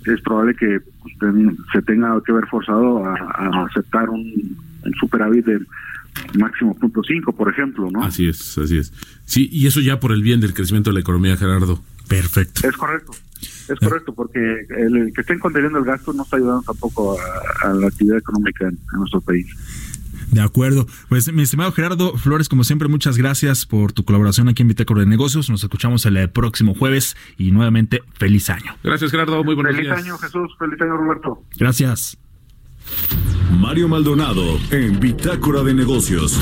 es probable que pues, ten- se tenga que ver forzado a, a aceptar un, un superávit de máximo punto 5, por ejemplo, ¿no? Así es, así es. Sí, y eso ya por el bien del crecimiento de la economía, Gerardo. Perfecto. Es correcto. Es correcto, porque el, el que estén conteniendo el gasto no está ayudando tampoco a, a la actividad económica en, en nuestro país. De acuerdo. Pues, mi estimado Gerardo Flores, como siempre, muchas gracias por tu colaboración aquí en Bitácora de Negocios. Nos escuchamos el eh, próximo jueves y nuevamente feliz año. Gracias, Gerardo. Muy buenos Feliz días. año, Jesús. Feliz año, Roberto. Gracias. Mario Maldonado en Bitácora de Negocios.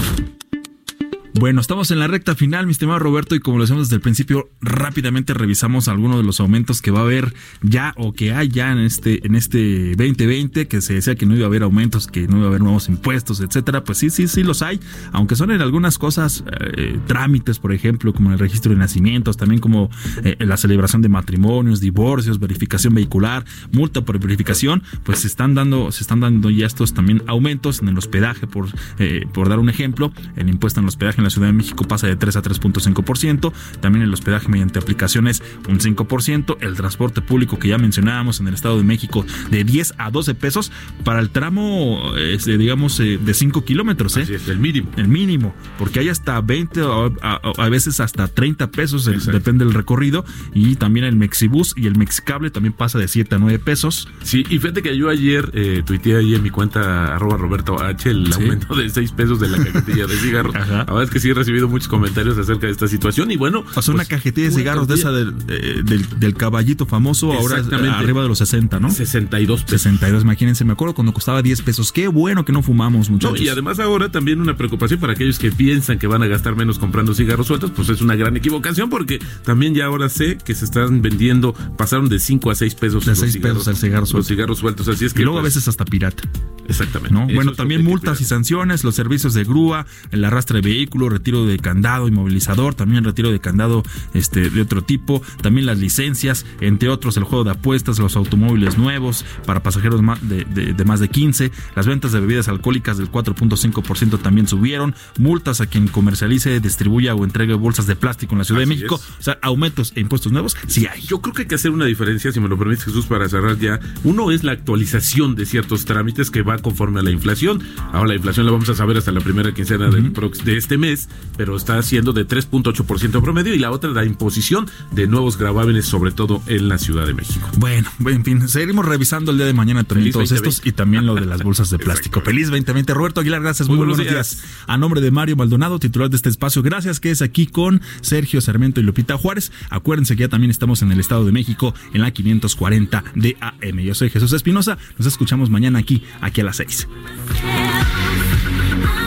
Bueno, estamos en la recta final, mi estimado Roberto, y como lo decíamos desde el principio, rápidamente revisamos algunos de los aumentos que va a haber ya o que hay ya en este en este 2020, que se decía que no iba a haber aumentos, que no iba a haber nuevos impuestos, etcétera. Pues sí, sí, sí los hay, aunque son en algunas cosas eh, trámites, por ejemplo, como el registro de nacimientos, también como eh, la celebración de matrimonios, divorcios, verificación vehicular, multa por verificación, pues se están dando se están dando ya estos también aumentos en el hospedaje por eh, por dar un ejemplo, el impuesto en el hospedaje en la Ciudad de México pasa de 3 a 3.5%, también el hospedaje mediante aplicaciones un 5%, el transporte público que ya mencionábamos en el Estado de México de 10 a 12 pesos para el tramo, este, digamos, eh, de 5 kilómetros. ¿eh? Así es, el mínimo. El mínimo, porque hay hasta 20 o a, a- a veces hasta 30 pesos, el- depende del recorrido, y también el Mexibus y el Mexicable también pasa de 7 a 9 pesos. Sí, y fíjate que yo ayer eh, tuiteé ahí en mi cuenta arroba Roberto H el Sí. aumento de 6 pesos de la cajetilla de cigarros. La verdad es que sí he recibido muchos comentarios acerca de esta situación y bueno. O sea, una pues, cajetilla de una cigarros de esa del, eh, del, del caballito famoso, ahora Exactamente. arriba de los 60, ¿no? 62 pesos. 62, imagínense, me acuerdo cuando costaba 10 pesos. Qué bueno que no fumamos, No, muchachos. y además ahora también una preocupación para aquellos que piensan que van a gastar menos comprando cigarros sueltos, pues es una gran equivocación porque también ya ahora sé que se están vendiendo, pasaron de 5 a 6 pesos. De los 6 pesos el cigarro Los suelto. cigarros sueltos, así es que... y luego a pues, veces hasta pirata. Exactamente. Bueno, también multas y sanciones, los servicios de grúa, el arrastre de vehículo, retiro de candado, inmovilizador, también retiro de candado este, de otro tipo, también las licencias, entre otros el juego de apuestas, los automóviles nuevos para pasajeros de, de- de más de 15, las ventas de bebidas alcohólicas del 4.5% también subieron, multas a quien comercialice, distribuya o entregue bolsas de plástico en la Ciudad Así de México, es. o sea, aumentos e impuestos nuevos, sí hay. Yo creo que hay que hacer una diferencia, si me lo permites Jesús, para cerrar ya. Uno es la actualización de ciertos trámites que va conforme a la inflación. Ahora la inflación la vamos a saber hasta la primera quincena del prox- de este mes, pero está siendo de 3.8% promedio y la otra la imposición de nuevos gravámenes, sobre todo en la Ciudad de México. Bueno, en fin, seguiremos revisando el día de mañana también Feliz todos 2020. estos y también lo de las bolsas de plástico. Feliz 2020. Roberto Aguilar, gracias. Muy, Muy buenos, buenos días. A nombre de Mario Maldonado, titular de este espacio, gracias que es aquí con Sergio Sarmiento y Lupita Juárez. Acuérdense que ya también estamos en el Estado de México en la 540 de AM. Yo soy Jesús Espinosa. Nos escuchamos mañana aquí, aquí a las 6.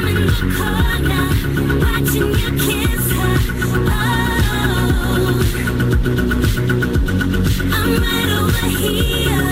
Oh, I'm right over here.